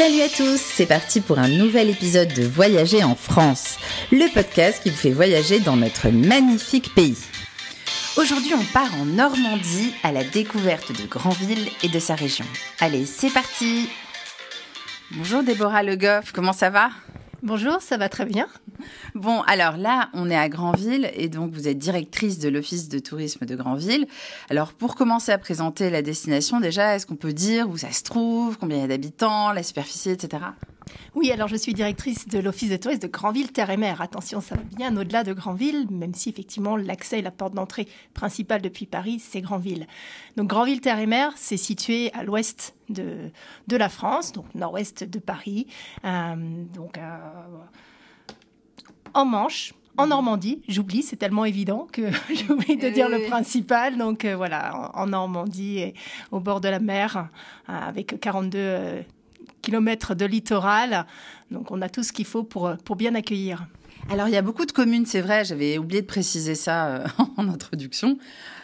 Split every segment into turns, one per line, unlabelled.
Salut à tous, c'est parti pour un nouvel épisode de Voyager en France, le podcast qui vous fait voyager dans notre magnifique pays. Aujourd'hui, on part en Normandie à la découverte de Granville et de sa région. Allez, c'est parti Bonjour Déborah Le Goff, comment ça va?
Bonjour, ça va très bien.
Bon, alors là, on est à Granville et donc vous êtes directrice de l'Office de tourisme de Granville. Alors pour commencer à présenter la destination, déjà, est-ce qu'on peut dire où ça se trouve, combien il y a d'habitants, la superficie, etc.
Oui, alors je suis directrice de l'Office de tourisme de Granville Terre et Mer. Attention, ça va bien au-delà de Granville, même si effectivement l'accès et la porte d'entrée principale depuis Paris, c'est Granville. Donc Granville Terre et Mer, c'est situé à l'ouest de, de la France, donc nord-ouest de Paris. Euh, donc euh, en Manche, en Normandie, j'oublie, c'est tellement évident que j'oublie de dire le principal. Donc euh, voilà, en, Normandie, au bord de la mer, euh, avec 42 euh, kilomètres de littoral. Donc on a tout ce qu'il faut pour, pour bien accueillir.
Alors il y a beaucoup de communes, c'est vrai, j'avais oublié de préciser ça en introduction.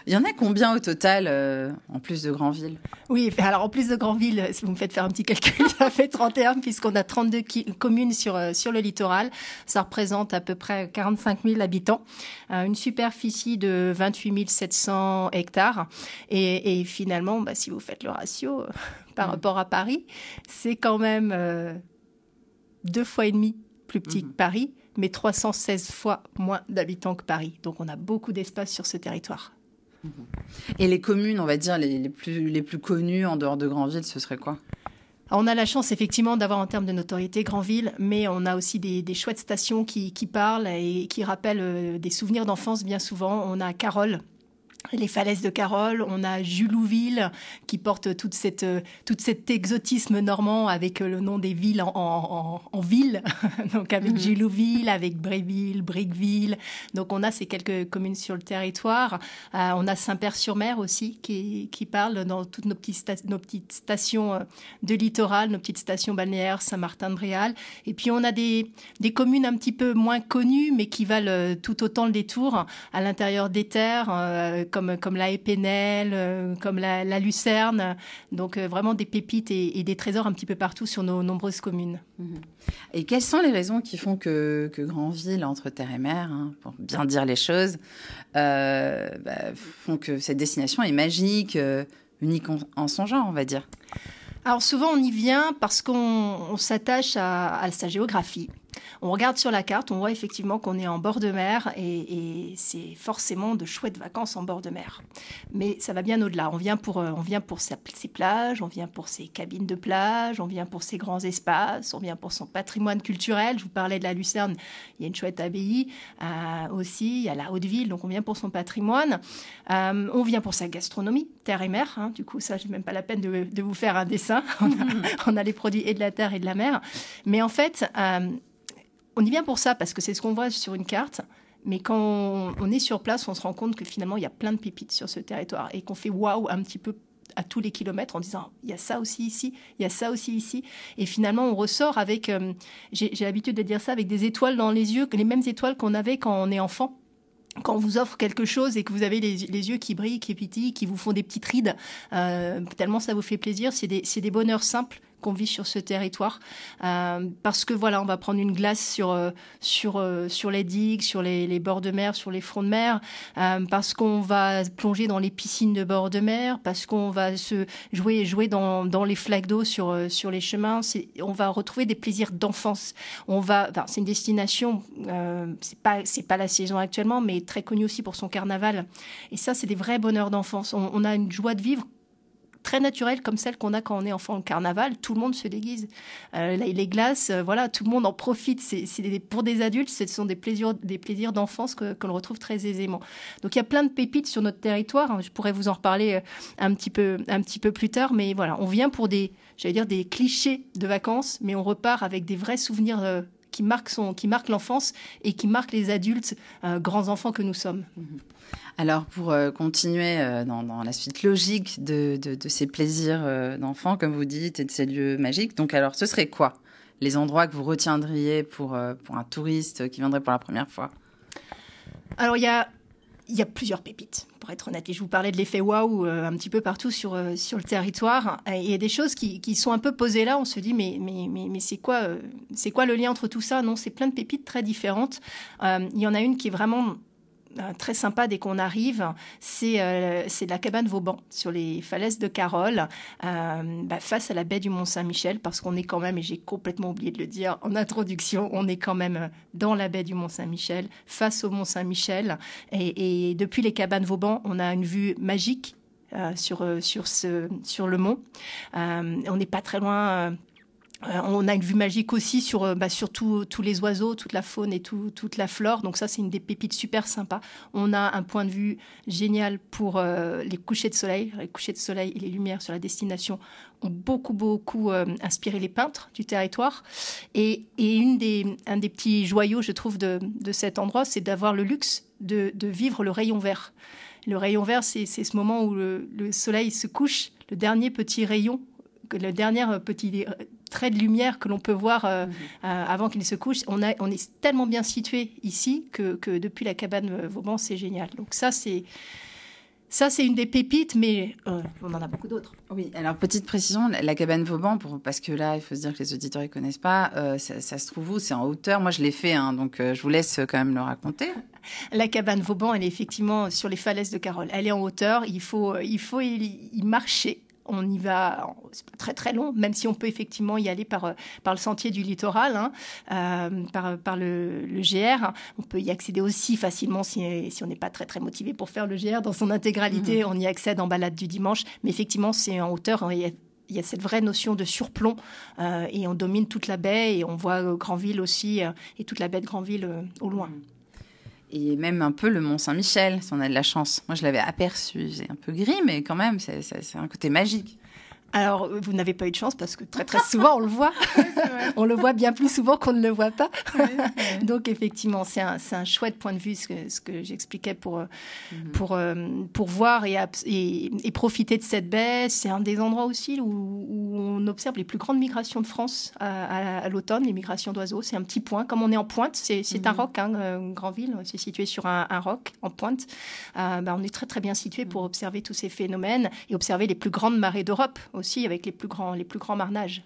Il y en a combien au total, euh, en plus de Granville?
Oui, alors en plus de Granville, si vous me faites faire un petit calcul, ça fait 31, puisqu'on a 32 communes sur, euh, sur le littoral. Ça représente à peu près 45 000 habitants, euh, une superficie de 28 700 hectares. Et, finalement, bah, si vous faites le ratio par mm. rapport à Paris, c'est quand même deux fois et demi plus petit que mm-hmm. Paris, mais 316 fois moins d'habitants que Paris. Donc on a beaucoup d'espace sur ce territoire.
Et les communes, on va dire, les, plus, les plus connues en dehors de Grandville, ce serait quoi?
On a la chance effectivement d'avoir en termes de notoriété Grandville, mais on a aussi des, chouettes stations qui, qui, parlent et qui rappellent euh, des souvenirs d'enfance bien souvent. On a Carole les falaises de Carole, on a Julouville qui porte toute cette, tout cet exotisme normand avec le nom des villes en, ville, donc avec mm Julouville, avec Bréville, Briqueville. Donc on a ces quelques communes sur le territoire. Euh, on a Saint-Père-sur-Mer aussi qui, qui, parle dans toutes nos petites, nos petites stations euh, de littoral, nos petites stations balnéaires, Saint-Martin-de-Bréal. Et puis on a des, des communes un petit peu moins connues mais qui valent euh, tout autant le détour à l'intérieur des terres comme, la Épénelle, euh, comme la, Lucerne. Donc euh, vraiment des pépites et, des trésors un petit peu partout sur nos nombreuses communes.
Et quelles sont les raisons qui font que, que Grandville, entre terre et mer, hein, pour bien dire les choses, euh, bah, font que cette destination est magique, unique en, son genre, on va dire?
Alors souvent on y vient parce qu'on s'attache à, sa géographie. On regarde sur la carte, on voit effectivement qu'on est en bord de mer et, c'est forcément de chouettes vacances en bord de mer. Mais ça va bien au-delà. On vient pour, euh, on vient pour ses plages, on vient pour ses cabines de plage, on vient pour ses grands espaces, on vient pour son patrimoine culturel. Je vous parlais de la Lucerne, il y a une chouette abbaye euh, aussi, il y a la Haute-Ville, donc on vient pour son patrimoine. Euh, on vient pour sa gastronomie, terre et mer. Hein. Du coup, ça, je même pas la peine de, vous faire un dessin. on, a, les produits et de la terre et de la mer. Mais en fait, on y vient pour ça parce que c'est ce qu'on voit sur une carte. Mais quand on, est sur place, on se rend compte que finalement, il y a plein de pépites sur ce territoire et qu'on fait waouh un petit peu à tous les kilomètres en disant il y a ça aussi ici, il y a ça aussi ici. Et finalement, on ressort avec, euh, j'ai l'habitude de dire ça, avec des étoiles dans les yeux, les mêmes étoiles qu'on avait quand on est enfant quand on vous offre quelque chose et que vous avez les, yeux qui brillent, qui pétillent, qui vous font des petites rides, euh, tellement ça vous fait plaisir, c'est des, des bonheurs simples qu'on vit sur ce territoire. Euh, parce que voilà, on va prendre une glace sur, euh, sur, euh, sur les digues, sur les, bords de mer, sur les fronts de mer, parce qu'on va plonger dans les piscines de bord de mer, parce qu'on va se jouer, jouer dans, dans les flaques d'eau sur, sur les chemins. On va retrouver des plaisirs d'enfance. On va, c'est une destination, c'est pas, pas la saison actuellement, mais très connue aussi pour son carnaval. Et ça, c'est des vrais bonheurs d'enfance. On a une joie de vivre très naturelle comme celle qu'on a quand on est enfant au carnaval. Tout le monde se déguise. Euh, les glaces, euh, voilà, tout le monde en profite. C'est pour des adultes, ce sont des plaisirs, des plaisirs d'enfance que, retrouve très aisément. Donc il y a plein de pépites sur notre territoire. Hein. Je pourrais vous en reparler euh, un petit peu, un petit peu plus tard, mais voilà, on vient pour des, j'allais dire des clichés de vacances, mais on repart avec des vrais souvenirs. Qui marquent, son, qui marquent l'enfance et qui marquent les adultes, grands enfants que nous sommes. Mmh
alors, pour euh, continuer euh, dans, la suite logique de, ces plaisirs euh, d'enfants, comme vous dites, et de ces lieux magiques, donc alors, ce serait quoi? Les endroits que vous retiendriez pour, pour un touriste qui viendrait pour la première fois?
Alors, il y a il y a plusieurs pépites, pour être honnête. Et je vous parlais de l'effet waouh un petit peu partout sur, sur le territoire. il y a des choses qui, qui, sont un peu posées là. On se dit, mais, mais, mais, mais c'est quoi, c'est quoi le lien entre tout ça? Non, c'est plein de pépites très différentes. il y en a une qui est vraiment euh, très sympa dès qu'on arrive, c'est euh, la cabane Vauban sur les falaises de Carole, euh, bah, face à la baie du Mont-Saint-Michel, parce qu'on est quand même, et j'ai complètement oublié de le dire en introduction, on est quand même dans la baie du Mont-Saint-Michel, face au Mont-Saint-Michel. Et, depuis les cabanes Vauban, on a une vue magique sur, sur, ce, sur le mont. on n'est pas très loin euh, on a une vue magique aussi sur, euh, bah, sur tous les oiseaux, toute la faune et toute la flore. Donc ça, c'est une des pépites super sympas. On a un point de vue génial pour euh, les couchers de soleil. Les couchers de soleil et les lumières sur la destination ont beaucoup, beaucoup inspiré les peintres du territoire. Et, une des, un des petits joyaux, je trouve, de, cet endroit, c'est d'avoir le luxe de, vivre le rayon vert. Le rayon vert, c'est ce moment où le soleil se couche, le dernier petit rayon le dernier petit trait de lumière que l'on peut voir euh, mhm. euh, avant qu'il se couche. On, a, on est tellement bien situé ici que, que depuis la cabane euh, Vauban, c'est génial. Donc ça, c'est... Ça, c'est une des pépites, mais on en a beaucoup d'autres.
Oui, alors petite précision, la cabane Vauban, pour, parce que là, il faut se dire que les auditeurs ne connaissent pas, ça, se trouve où? C'est en hauteur. Moi, je l'ai fait, hein, donc je vous laisse quand même le raconter.
La cabane Vauban, elle est effectivement sur les falaises de Carole. Elle est en hauteur, il faut, il faut y marcher on y va, c'est pas très très long, même si on peut effectivement y aller par, euh, par le sentier du littoral, hein, euh, par, par le, GR. On peut y accéder aussi facilement si, si on n'est pas très très motivé pour faire le GR dans son intégralité. Mhm. On y accède en balade du dimanche, mais effectivement c'est en hauteur. Hein, il y a cette vraie notion de surplomb euh, et on domine toute la baie et on voit Grandville aussi et toute la baie de Grandville au loin.
Et même un peu le Mont Saint-Michel, si on a de la chance. Moi, je l'avais aperçu, c'est un peu gris, mais quand même, c'est un côté magique.
Alors, vous n'avez pas eu de chance parce que très très souvent on le voit. on le voit bien plus souvent qu'on ne le voit pas. Donc effectivement, c'est un, un, chouette point de vue ce que, ce que j'expliquais pour, euh, mhm. pour, euh, pour voir et, et, profiter de cette baie. C'est un des endroits aussi où, on observe les plus grandes migrations de France à, l'automne, les migrations d'oiseaux. C'est un petit point, comme on est en pointe, c'est un mhm. roc, hein, euh, Grandville, c'est situé sur un, roc en pointe. bah, on est très très bien situé pour mhm. observer tous ces phénomènes et observer les plus grandes marées d'Europe aussi avec les plus grands, les plus grands marnages.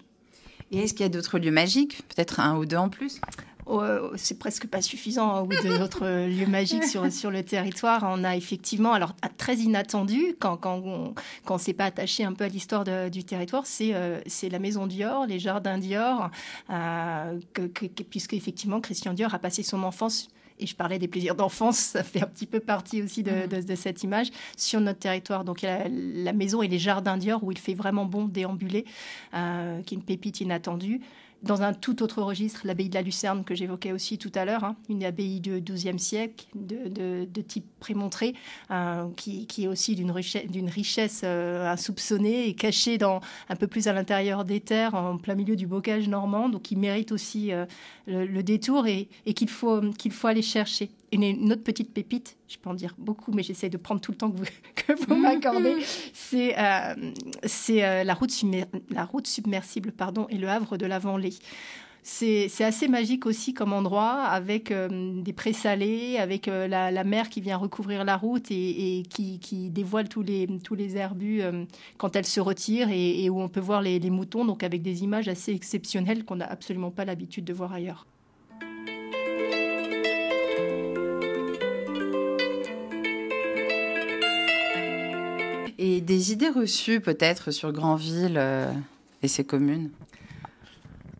Et est-ce qu'il y a d'autres lieux magiques? Peut-être un ou deux en plus?
Oh, c'est presque pas suffisant hein, ou d'autres lieux magiques sur, sur le territoire. On a effectivement, alors très inattendu, quand, quand on quand s'est pas attaché un peu à l'histoire du territoire, c'est euh, c'est la maison Dior, les jardins Dior, euh, que, puisque effectivement Christian Dior a passé son enfance et je parlais des plaisirs d'enfance, ça fait un petit peu partie aussi de, mm. cette image, sur notre territoire. Donc il y a la, maison et les jardins Dior où il fait vraiment bon déambuler, euh, qui est une pépite inattendue dans un tout autre registre, l'abbaye de la Lucerne que j'évoquais aussi tout à l'heure, hein, une abbaye du XIIe siècle de, type prémontré, euh, qui, est aussi d'une richesse, euh, insoupçonnée et cachée dans, un peu plus à l'intérieur des terres, en plein milieu du bocage normand, donc qui mérite aussi euh, le, détour et, qu'il faut, qu'il faut aller chercher. Une, autre petite pépite, je peux en dire beaucoup, mais j'essaie de prendre tout le temps que vous, que vous m'accordez, c'est c'est la, route la route submersible pardon, et le Havre de la Vendée. C'est assez magique aussi comme endroit, avec euh, des prés salés, avec euh, la, mer qui vient recouvrir la route et, qui, dévoile tous les, tous les herbus euh, quand elle se retire et, où on peut voir les, moutons, donc avec des images assez exceptionnelles qu'on n'a absolument pas l'habitude de voir ailleurs.
Des idées reçues peut-être sur Granville et ses communes?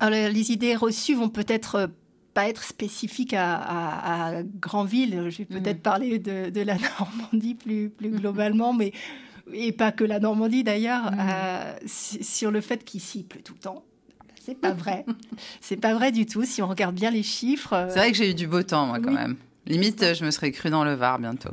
Alors, les idées reçues vont peut-être euh, pas être spécifiques à, à, Grandville. Je vais peut-être mm. parler de, la Normandie plus, plus globalement, mais et pas que la Normandie d'ailleurs, mm. euh, sur le fait qu'ici il pleut tout le temps. C'est pas vrai. C'est pas vrai du tout. Si on regarde bien les chiffres.
Euh, C'est vrai que j'ai eu du beau temps, moi, quand même. Limite, je me serais cru dans le Var bientôt.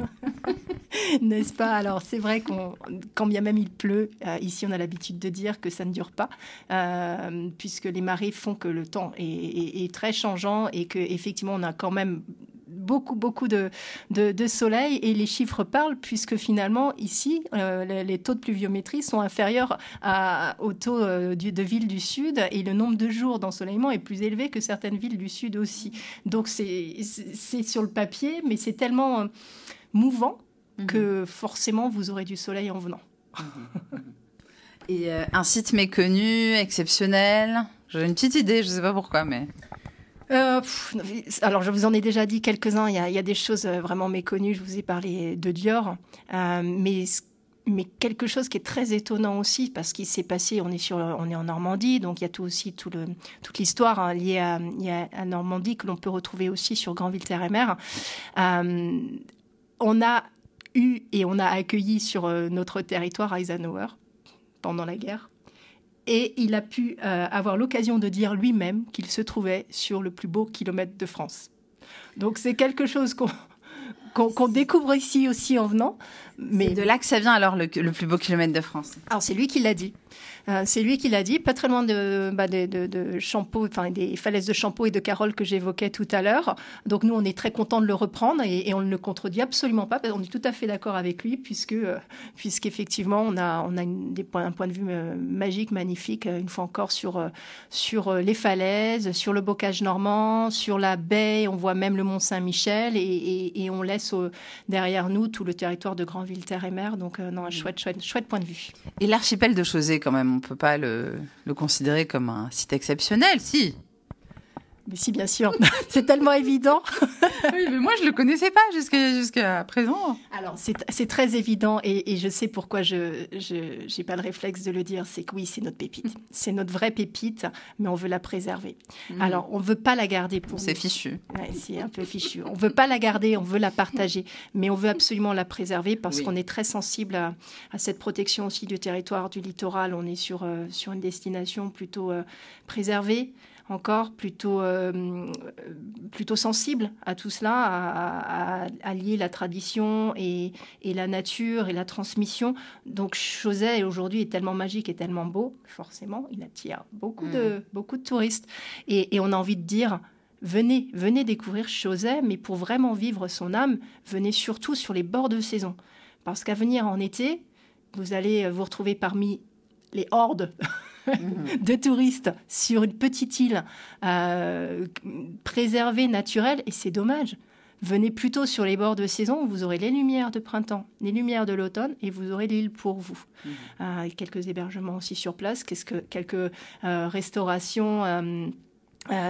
N'est-ce pas? Alors, c'est vrai qu'on, quand bien même il pleut, euh, ici, on a l'habitude de dire que ça ne dure pas, euh, puisque les marées font que le temps est, très changeant et qu'effectivement, on a quand même beaucoup, beaucoup de, de, soleil et les chiffres parlent puisque finalement, ici, euh, les, taux de pluviométrie sont inférieurs à, aux taux de villes du Sud et le nombre de jours d'ensoleillement est plus élevé que certaines villes du Sud aussi. Donc, c'est sur le papier, mais c'est tellement mouvant mhm. que forcément vous aurez du soleil en venant.
Et euh, un site méconnu, exceptionnel? J'ai une petite idée, je ne sais pas pourquoi, mais...
Euh, alors, je vous en ai déjà dit quelques-uns. Il y, a, des choses euh, vraiment méconnues. Je vous ai parlé de Dior, mais mais quelque chose qui est très étonnant aussi parce qu'il s'est passé. On est sur, on est en Normandie, donc il y a tout aussi tout le, toute l'histoire hein, liée à, à, Normandie que l'on peut retrouver aussi sur Grandville Terre et Mer. on a eu et on a accueilli sur notre territoire Eisenhower pendant la guerre. Et il a pu euh, avoir l'occasion de dire lui-même qu'il se trouvait sur le plus beau kilomètre de France. Donc c'est quelque chose qu'on découvre ici aussi en venant.
Mais de là que ça vient alors le, le plus beau kilomètre de France.
Alors c'est lui qui l'a dit. Euh, c'est lui qui l'a dit, pas très loin de, bah, de, de, enfin des falaises de Champeau et de Carole que j'évoquais tout à l'heure. Donc nous, on est très content de le reprendre et, on ne le contredit absolument pas. On est tout à fait d'accord avec lui puisque, euh, puisqu'effectivement, on a, on a des points, un point de vue euh, magique, magnifique, une fois encore sur, sur les falaises, sur le bocage normand, sur la baie. On voit même le Mont Saint-Michel et, et, on laisse derrière nous tout le territoire de Grandville Terre et Mer. Donc non, un chouette, chouette, chouette point de vue.
Et l'archipel de Chausey quand même on peut pas le, le considérer comme un site exceptionnel, si.
Mais si, bien sûr. c'est tellement évident.
oui, mais moi, je ne le connaissais pas jusqu'à présent.
Alors, c'est très évident et, je sais pourquoi je n'ai pas le réflexe de le dire. C'est que oui, c'est notre pépite. C'est notre vraie pépite, mais on veut la préserver. Mhm. Alors, on ne veut pas la garder pour
C'est fichu.
Ouais, c'est un peu fichu. On ne veut pas la garder, on veut la partager, mais on veut absolument la préserver parce qu'on est très sensible à, cette protection aussi du territoire, du littoral. On est sur, euh, sur une destination plutôt euh, préservée encore plutôt, euh, plutôt sensible à tout cela, à, à, lier la tradition et, et, la nature et la transmission. Donc Chausey aujourd'hui est tellement magique et tellement beau, forcément, il attire beaucoup, de, mm. beaucoup de touristes. Et, et, on a envie de dire, venez, venez découvrir Chausey, mais pour vraiment vivre son âme, venez surtout sur les bords de saison. Parce qu'à venir en été, vous allez vous retrouver parmi les hordes de touristes sur une petite île euh, préservée, naturelle, et c'est dommage. Venez plutôt sur les bords de saison, vous aurez les lumières de printemps, les lumières de l'automne, et vous aurez l'île pour vous. Mhm. Euh, quelques hébergements aussi sur place, qu'est-ce que, quelques euh, restaurations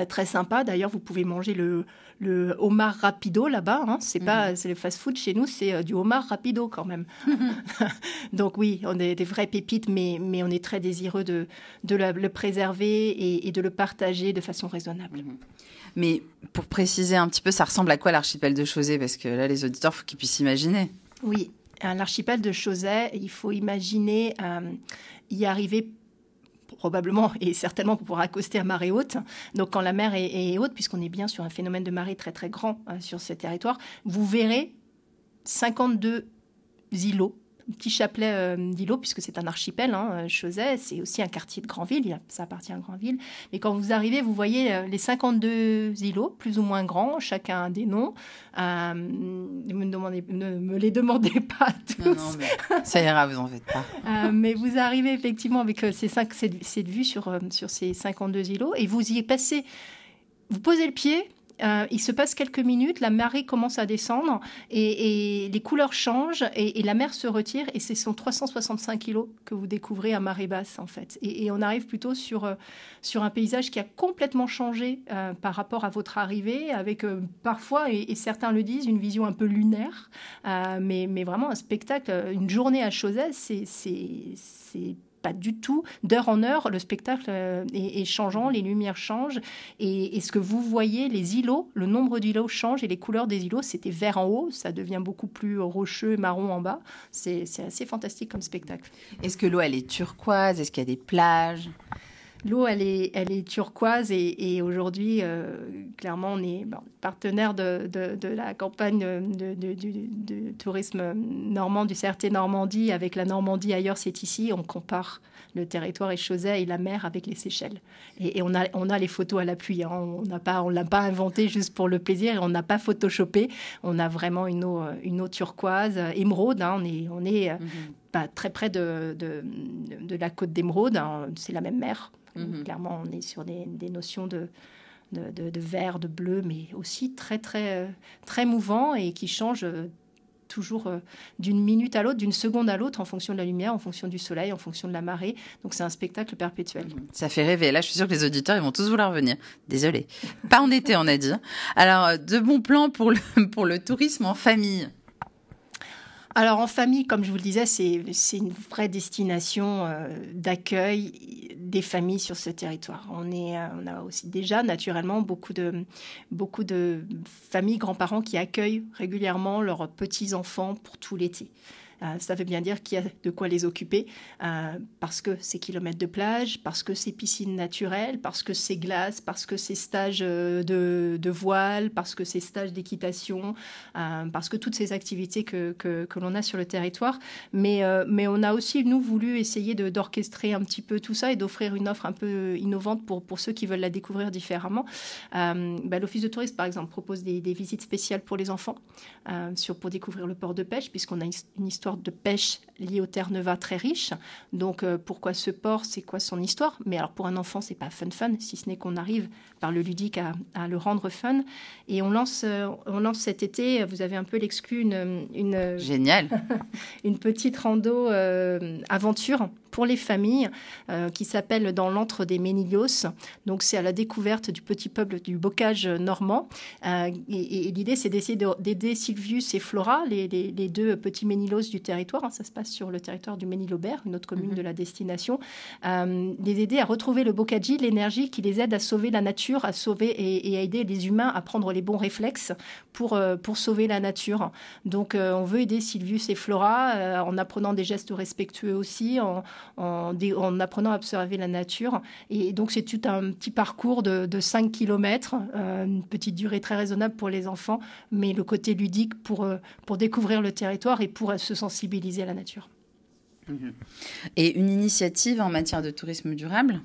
très sympas. D'ailleurs, vous pouvez manger le, le homard rapido là-bas. Hein. C'est pas mhm. c'est le fast-food chez nous, c'est euh, du homard rapido quand même. Donc oui, on est des vraies pépites, mais, mais on est très désireux de, de le préserver et, de le partager de façon raisonnable. Mhm.
Mais pour préciser un petit peu, ça ressemble à quoi l'archipel de Chausey Parce que là, les auditeurs, faut qu'ils puissent imaginer.
Oui, l'archipel de Chausey, il faut imaginer euh, y arriver probablement et certainement pour pouvoir accoster à marée haute. Donc quand la mer est, haute, puisqu'on est bien sur un phénomène de marée très très grand euh, sur ce territoire, vous verrez 52 îlots petit chapelet euh, d'îlots, puisque c'est un archipel, hein, Chausey, c'est aussi un quartier de Grandville, ça appartient à Grandville. Mais quand vous arrivez, vous voyez euh, les 52 îlots, plus ou moins grands, chacun des noms. Euh, ne, me demandez, ne me les demandez pas tous. Non, non,
mais ça ira, vous en faites
pas. mais vous arrivez effectivement avec ces cinq, cette, cette vue sur, sur ces 52 îlots, et vous y passez, vous posez le pied, euh, il se passe quelques minutes, la marée commence à descendre et, les couleurs changent et, la mer se retire et c'est son 365 kilos que vous découvrez à marée basse en fait. Et, on arrive plutôt sur, euh, sur un paysage qui a complètement changé euh, par rapport à votre arrivée, avec parfois, et, certains le disent, une vision un peu lunaire, mais, mais vraiment un spectacle, une journée à Chausey, c'est du tout. D'heure en heure, le spectacle euh, est, changeant, les lumières changent. Et, ce que vous voyez, les îlots, le nombre d'îlots change et les couleurs des îlots, c'était vert en haut, ça devient beaucoup plus rocheux, marron en bas. C'est assez fantastique comme spectacle.
Est-ce que l'eau, elle est turquoise? Est-ce qu'il y a des plages?
L'eau, elle est, elle est turquoise et, aujourd'hui, euh, clairement, on est partenaire de, de, la campagne de, tourisme normand du CRT Normandie avec la Normandie ailleurs, c'est ici. On compare le territoire échausé et la mer avec les Seychelles. Et, on, a, on a les photos à l'appui. Hein. On n'a pas, on l'a pas inventé juste pour le plaisir et on n'a pas photoshopé. On a vraiment une eau, une eau turquoise, émeraude. Hein. On est, on est mm-hmm. très près de, de, la côte d'émeraude. Hein. C'est la même mer. Mhm. Clairement, on est sur des, notions de, de, vert, de bleu, mais aussi très, très, très mouvant et qui changent toujours d'une minute à l'autre, d'une seconde à l'autre, en fonction de la lumière, en fonction du soleil, en fonction de la marée. Donc c'est un spectacle perpétuel.
Ça fait rêver. Là, je suis sûre que les auditeurs, ils vont tous vouloir venir. Désolée. Pas en été, on a dit. Alors, de bons plans pour le, pour le tourisme en famille.
Alors en famille, comme je vous le disais, c'est une vraie destination euh, d'accueil des familles sur ce territoire. On, euh, a aussi déjà naturellement beaucoup de familles, grands-parents qui accueillent régulièrement leurs petits-enfants pour tout l'été. Euh, ça veut bien dire qu'il y a de quoi les occuper euh, parce que c'est kilomètres de plage, parce que c'est piscines naturelles, parce que c'est glace, parce que c'est stages euh, de, voile, parce que c'est stages d'équitation, parce que toutes ces activités que, que, l'on a sur le territoire. Mais, mais on a aussi, nous, voulu essayer d'orchestrer un petit peu tout ça et d'offrir une offre un peu innovante pour, pour ceux qui veulent la découvrir différemment. Bah, L'Office de tourisme, par exemple, propose des, des, visites spéciales pour les enfants sur, pour découvrir le port de pêche, puisqu'on a une histoire de pêche liée au Terre-Neuva très riche. Donc euh, pourquoi ce port C'est quoi son histoire? Mais alors pour un enfant, c'est pas fun fun, si ce n'est qu'on arrive par le ludique à, le rendre fun. Et on lance, euh, on lance cet été, vous avez un peu l'exclu, une, une,
Génial.
une petite rando euh, aventure pour les familles euh, qui s'appelle Dans l'antre des Ménilios. Donc c'est à la découverte du petit peuple du bocage normand. Euh, et, l'idée c'est d'essayer d'aider Sylvius et Flora, les, deux petits Ménilos du territoire. Hein. ça se passe sur le territoire du Ménilobert, une autre commune mhm. de la destination. Euh, les aider à retrouver le bocaji, l'énergie qui les aide à sauver la nature, à sauver et, à aider les humains à prendre les bons réflexes pour, pour sauver la nature. Donc on veut aider Sylvius et Flora en apprenant des gestes respectueux aussi, en, en, apprenant à observer la nature. Et donc, c'est tout un petit parcours de, 5 km, euh, une petite durée très raisonnable pour les enfants, mais le côté ludique pour, euh, pour découvrir le territoire et pour se sensibiliser à la nature.
Et une initiative en matière de tourisme durable?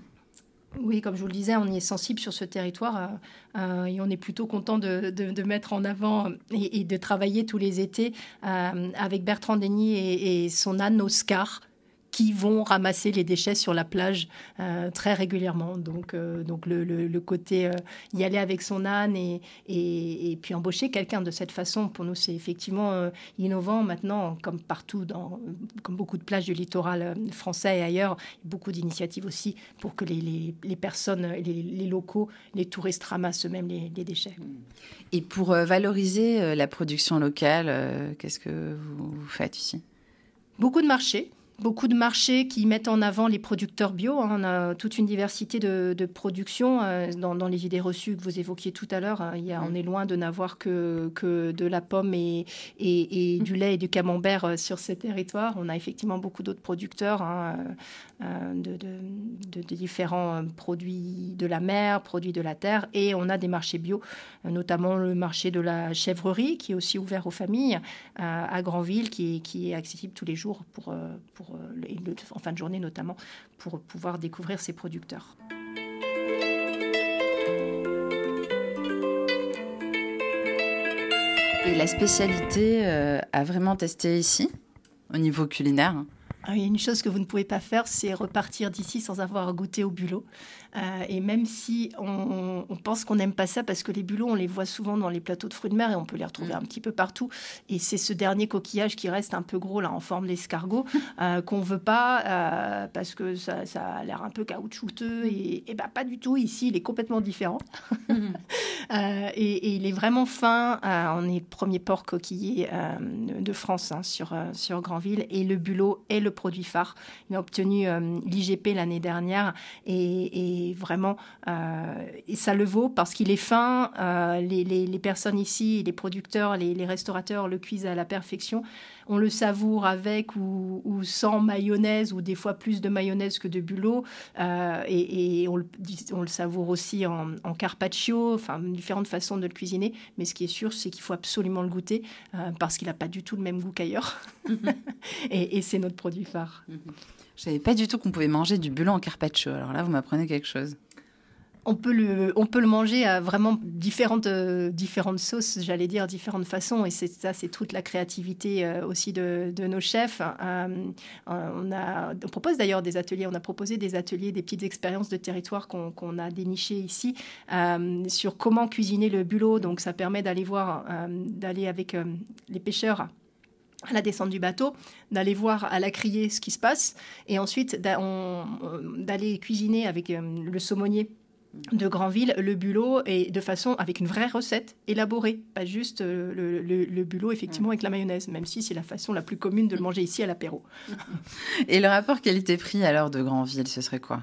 Oui, comme je vous le disais, on y est sensible sur ce territoire euh, et on est plutôt content de, mettre en avant et, de travailler tous les étés avec Bertrand Denis et, et son âne Oscar, qui vont ramasser les déchets sur la plage euh, très régulièrement. Donc, euh, donc le, le, côté euh, y aller avec son âne et, et, puis embaucher quelqu'un de cette façon, pour nous, c'est effectivement innovant maintenant, comme partout, dans, comme beaucoup de plages du littoral français et ailleurs, beaucoup d'initiatives aussi pour que les, les, les personnes, les, les, locaux, les touristes ramassent eux-mêmes les, déchets.
Et pour valoriser la production locale, qu'est-ce que vous faites ici?
Beaucoup de marchés beaucoup de marchés qui mettent en avant les producteurs bio. Hein. On a toute une diversité de, de production euh, dans, les idées reçues que vous évoquiez tout à l'heure. Hein. Il y a, On est loin de n'avoir que, que de la pomme et, et, du lait et du camembert euh, sur ces territoires. On a effectivement beaucoup d'autres producteurs hein, euh, de, de, de, différents produits de la mer, produits de la terre. Et on a des marchés bio, notamment le marché de la chèvrerie qui est aussi ouvert aux familles à Granville, qui, qui est accessible tous les jours pour, pour euh, en fin de journée notamment, pour pouvoir découvrir ces producteurs.
Et la spécialité euh, à vraiment tester ici, au niveau culinaire
ah, il y a une chose que vous ne pouvez pas faire, c'est repartir d'ici sans avoir goûté au bulot. Euh, et même si on, pense qu'on n'aime pas ça, parce que les bulots, on les voit souvent dans les plateaux de fruits de mer et on peut les retrouver mm. un petit peu partout. Et c'est ce dernier coquillage qui reste un peu gros là en forme d'escargot euh, qu'on veut pas euh, parce que ça, a l'air un peu caoutchouteux et, et bah, pas du tout. Ici, il est complètement différent. Mm. et, il est vraiment fin. on est le premier port coquillé de France hein, sur, sur Granville et le bulot est le produit phare. Il a obtenu euh, l'IGP l'année dernière et, vraiment, euh, et ça le vaut parce qu'il est fin. Euh, les, personnes ici, les producteurs, les, restaurateurs le cuisent à la perfection. On le savoure avec ou, sans mayonnaise ou des fois plus de mayonnaise que de bulot. et, on, le, savoure aussi en, carpaccio, enfin différentes façons de le cuisiner. Mais ce qui est sûr, c'est qu'il faut absolument le goûter parce qu'il n'a pas du tout le même goût qu'ailleurs. et c'est notre produit phare.
Mhm. Je savais pas du tout qu'on pouvait manger du bulot en carpaccio. Alors là, vous m'apprenez quelque chose.
On peut le, on peut le manger à vraiment différentes, euh, différentes sauces, j'allais dire, différentes façons. Et c'est ça, c'est toute la créativité euh, aussi de, nos chefs. Euh, on, a, on propose d'ailleurs des ateliers. On a proposé des ateliers, des petites expériences de territoire qu'on a dénichées ici sur comment cuisiner le bulot. Donc ça permet d'aller voir, d'aller avec les pêcheurs à la descente du bateau, d'aller voir à la criée ce qui se passe, et ensuite d'aller cuisiner avec le saumonnier de Granville le bulot et de façon avec une vraie recette élaborée, pas juste euh, le, bulot effectivement avec la mayonnaise, même si c'est la façon la plus commune de le manger ici à l'apéro.
Et le rapport qualité-prix alors de Granville, ce serait quoi?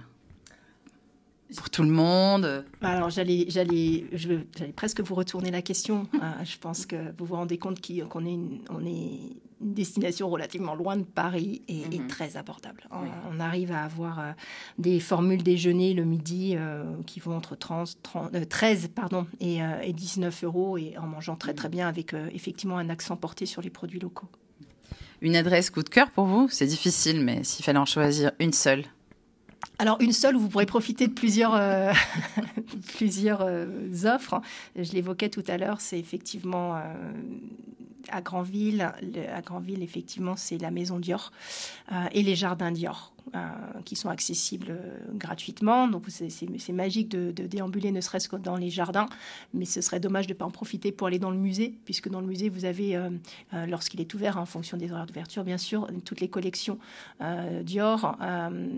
Pour tout le monde?
Alors j'allais, j'allais, j'allais presque vous retourner la question. Euh, je pense que vous vous rendez compte qu'on est, on est une destination relativement loin de Paris et, mhm. très abordable. On, arrive à avoir euh, des formules déjeuner le midi euh, qui vont entre 30, 13 pardon, et, 19 euros et en mangeant très très mhm. bien avec effectivement un accent porté sur les produits locaux.
Une adresse coup de cœur pour vous? C'est difficile, mais s'il fallait en choisir une seule
alors une seule où vous pourrez profiter de plusieurs, euh, plusieurs euh, offres. Je l'évoquais tout à l'heure, c'est effectivement euh, à Granville. à Granville, effectivement, c'est la maison Dior et les jardins Dior. Euh, qui sont accessibles euh, gratuitement. Donc c'est magique de, déambuler ne serait-ce que dans les jardins, mais ce serait dommage de ne pas en profiter pour aller dans le musée, puisque dans le musée, vous avez, euh, lorsqu'il est ouvert, en fonction des horaires d'ouverture, bien sûr, toutes les collections Dior,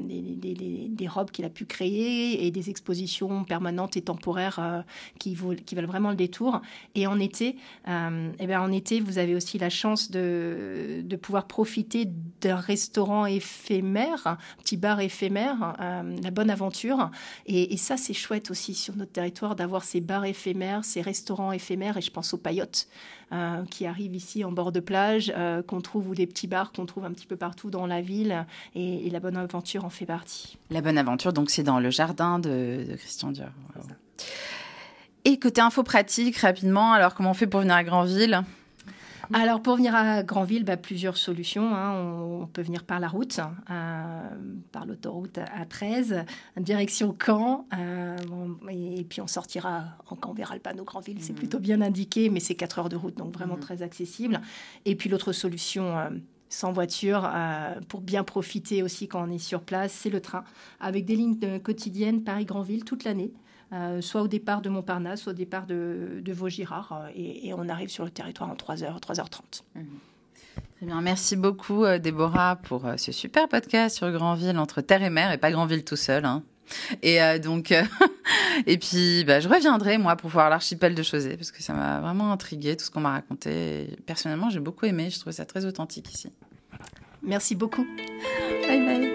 des, robes qu'il a pu créer et des expositions permanentes et temporaires qui, qui valent vraiment le détour. Et en été, eh bien en été, vous avez aussi la chance de pouvoir profiter d'un restaurant éphémère petit bar éphémère, euh, la bonne aventure. Et, ça, c'est chouette aussi sur notre territoire d'avoir ces bars éphémères, ces restaurants éphémères. Et je pense aux paillotes euh, qui arrivent ici en bord de plage, euh, qu'on trouve, ou des petits bars qu'on trouve un petit peu partout dans la ville. Et, la bonne aventure en fait partie.
La bonne aventure, donc c'est dans le jardin de, Christian Dior. Et côté info pratique, rapidement, alors comment on fait pour venir à Grandville?
Alors pour venir à Granville, bah, plusieurs solutions. Hein. On, peut venir par la route, euh, par l'autoroute A13, direction Caen. Euh, et, puis on sortira, quand on verra le panneau Granville, c'est mmh. plutôt bien indiqué, mais c'est 4 heures de route, donc vraiment mmh. très accessible. Et puis l'autre solution euh, sans voiture pour bien profiter aussi quand on est sur place, c'est le train avec des lignes quotidiennes Paris-Granville toute l'année. Euh, soit au départ de Montparnasse, soit au départ de, de Vaugirard, euh, et, on arrive sur le territoire en 3h, 3h30.
Mmh. Très bien, merci beaucoup euh, Déborah pour ce super podcast sur Grandville entre terre et mer et pas Grandville tout seul. Hein. Et donc, et puis, bah, je reviendrai moi pour voir l'archipel de Chausey parce que ça m'a vraiment intrigué tout ce qu'on m'a raconté. personnellement, j'ai beaucoup aimé. Je trouve ça très authentique ici.
Merci beaucoup.
Bye bye.